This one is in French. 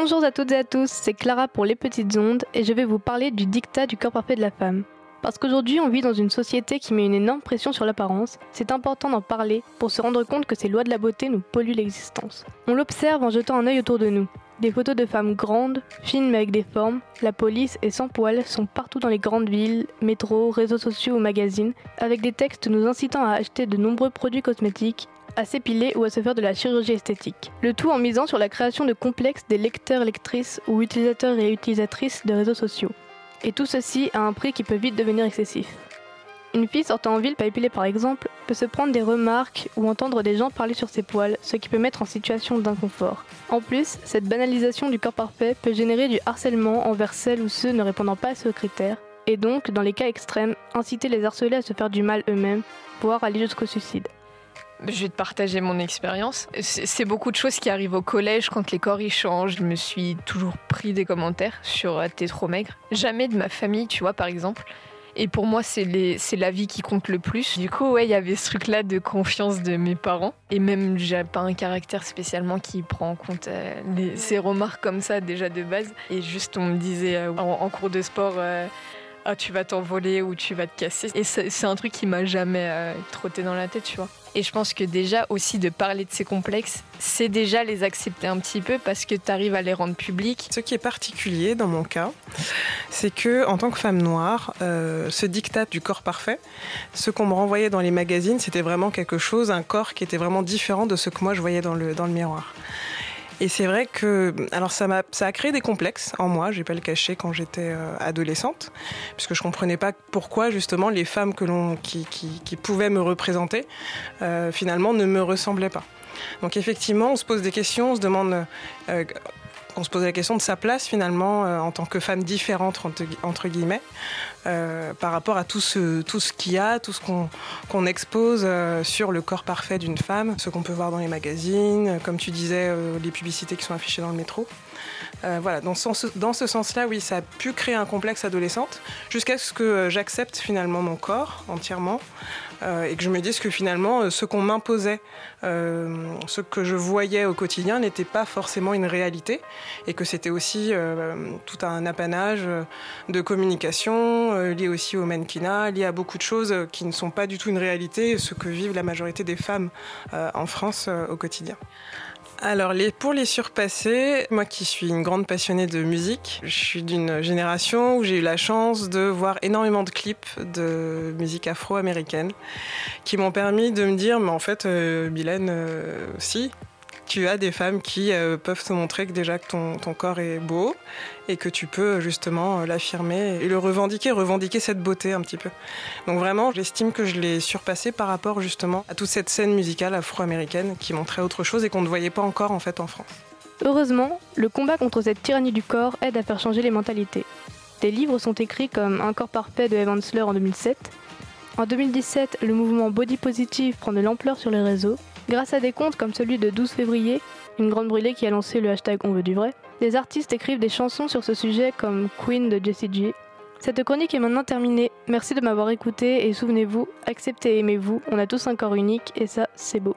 Bonjour à toutes et à tous, c'est Clara pour Les Petites Ondes et je vais vous parler du dictat du corps parfait de la femme. Parce qu'aujourd'hui on vit dans une société qui met une énorme pression sur l'apparence, c'est important d'en parler pour se rendre compte que ces lois de la beauté nous polluent l'existence. On l'observe en jetant un œil autour de nous. Des photos de femmes grandes, fines mais avec des formes, la police et sans poils sont partout dans les grandes villes, métros, réseaux sociaux ou magazines, avec des textes nous incitant à acheter de nombreux produits cosmétiques, à s'épiler ou à se faire de la chirurgie esthétique. Le tout en misant sur la création de complexes des lecteurs, lectrices ou utilisateurs et utilisatrices de réseaux sociaux. Et tout ceci à un prix qui peut vite devenir excessif. Une fille sortant en ville pas épilée par exemple peut se prendre des remarques ou entendre des gens parler sur ses poils, ce qui peut mettre en situation d'inconfort. En plus, cette banalisation du corps parfait peut générer du harcèlement envers celles ou ceux ne répondant pas à ce critère, et donc, dans les cas extrêmes, inciter les harcelés à se faire du mal eux-mêmes, voire aller jusqu'au suicide. Je vais te partager mon expérience. C'est beaucoup de choses qui arrivent au collège quand les corps y changent. Je me suis toujours pris des commentaires sur euh, t'es trop maigre. Jamais de ma famille, tu vois, par exemple. Et pour moi, c'est la vie qui compte le plus. Du coup, ouais, il y avait ce truc-là de confiance de mes parents. Et même, j'ai pas un caractère spécialement qui prend en compte euh, ces remarques comme ça déjà de base. Et juste, on me disait euh, en, cours de sport. Ah, tu vas t'envoler ou tu vas te casser. Et c'est un truc qui m'a jamais trotté dans la tête, tu vois. Et je pense que déjà aussi de parler de ces complexes, c'est déjà les accepter un petit peu parce que tu arrives à les rendre publics. Ce qui est particulier dans mon cas, c'est que en tant que femme noire, euh, ce dictat du corps parfait, ce qu'on me renvoyait dans les magazines, c'était vraiment quelque chose, un corps qui était vraiment différent de ce que moi je voyais dans le, dans le miroir. Et c'est vrai que, alors ça m'a, ça a créé des complexes en moi. J'ai pas le cacher quand j'étais euh, adolescente, puisque je comprenais pas pourquoi justement les femmes que l'on, qui, qui, qui pouvaient me représenter, euh, finalement ne me ressemblaient pas. Donc effectivement, on se pose des questions, on se demande euh, on se posait la question de sa place finalement euh, en tant que femme différente entre, guillemets euh, par rapport à tout ce, tout qu'il y a, tout ce qu'on expose euh, sur le corps parfait d'une femme, ce qu'on peut voir dans les magazines, comme tu disais, les publicités qui sont affichées dans le métro. voilà, dans ce, dans ce sens-là, oui, ça a pu créer un complexe adolescente jusqu'à ce que j'accepte finalement mon corps entièrement et que je me dise que finalement, ce qu'on m'imposait, ce que je voyais au quotidien n'était pas forcément une réalité et que c'était aussi euh, tout un apanage de communication euh, lié aussi au mannequinat, lié à beaucoup de choses qui ne sont pas du tout une réalité, ce que vivent la majorité des femmes euh, en France au quotidien. Alors, pour les surpasser, moi qui suis une grande passionnée de musique, je suis d'une génération où j'ai eu la chance de voir énormément de clips de musique afro-américaine qui m'ont permis de me dire, mais en fait, euh, Mylène, si, tu as des femmes qui euh, peuvent te montrer que déjà que ton, ton, corps est beau et que tu peux justement euh, l'affirmer et le revendiquer, revendiquer cette beauté un petit peu. Donc vraiment, j'estime que je l'ai surpassé par rapport justement à toute cette scène musicale afro-américaine qui montrait autre chose et qu'on ne voyait pas encore en fait en France. Heureusement, le combat contre cette tyrannie du corps aide à faire changer les mentalités. Des livres sont écrits comme Un corps parfait de Evan Sluer en 2007. En 2017, le mouvement Body Positive prend de l'ampleur sur les réseaux Grâce à des comptes comme celui de 12 février, une grande brûlée qui a lancé le hashtag On veut du vrai, des artistes écrivent des chansons sur ce sujet comme Queen de Jessie J. Cette chronique est maintenant terminée. Merci de m'avoir écouté et souvenez-vous, acceptez et aimez-vous, on a tous un corps unique et ça, c'est beau.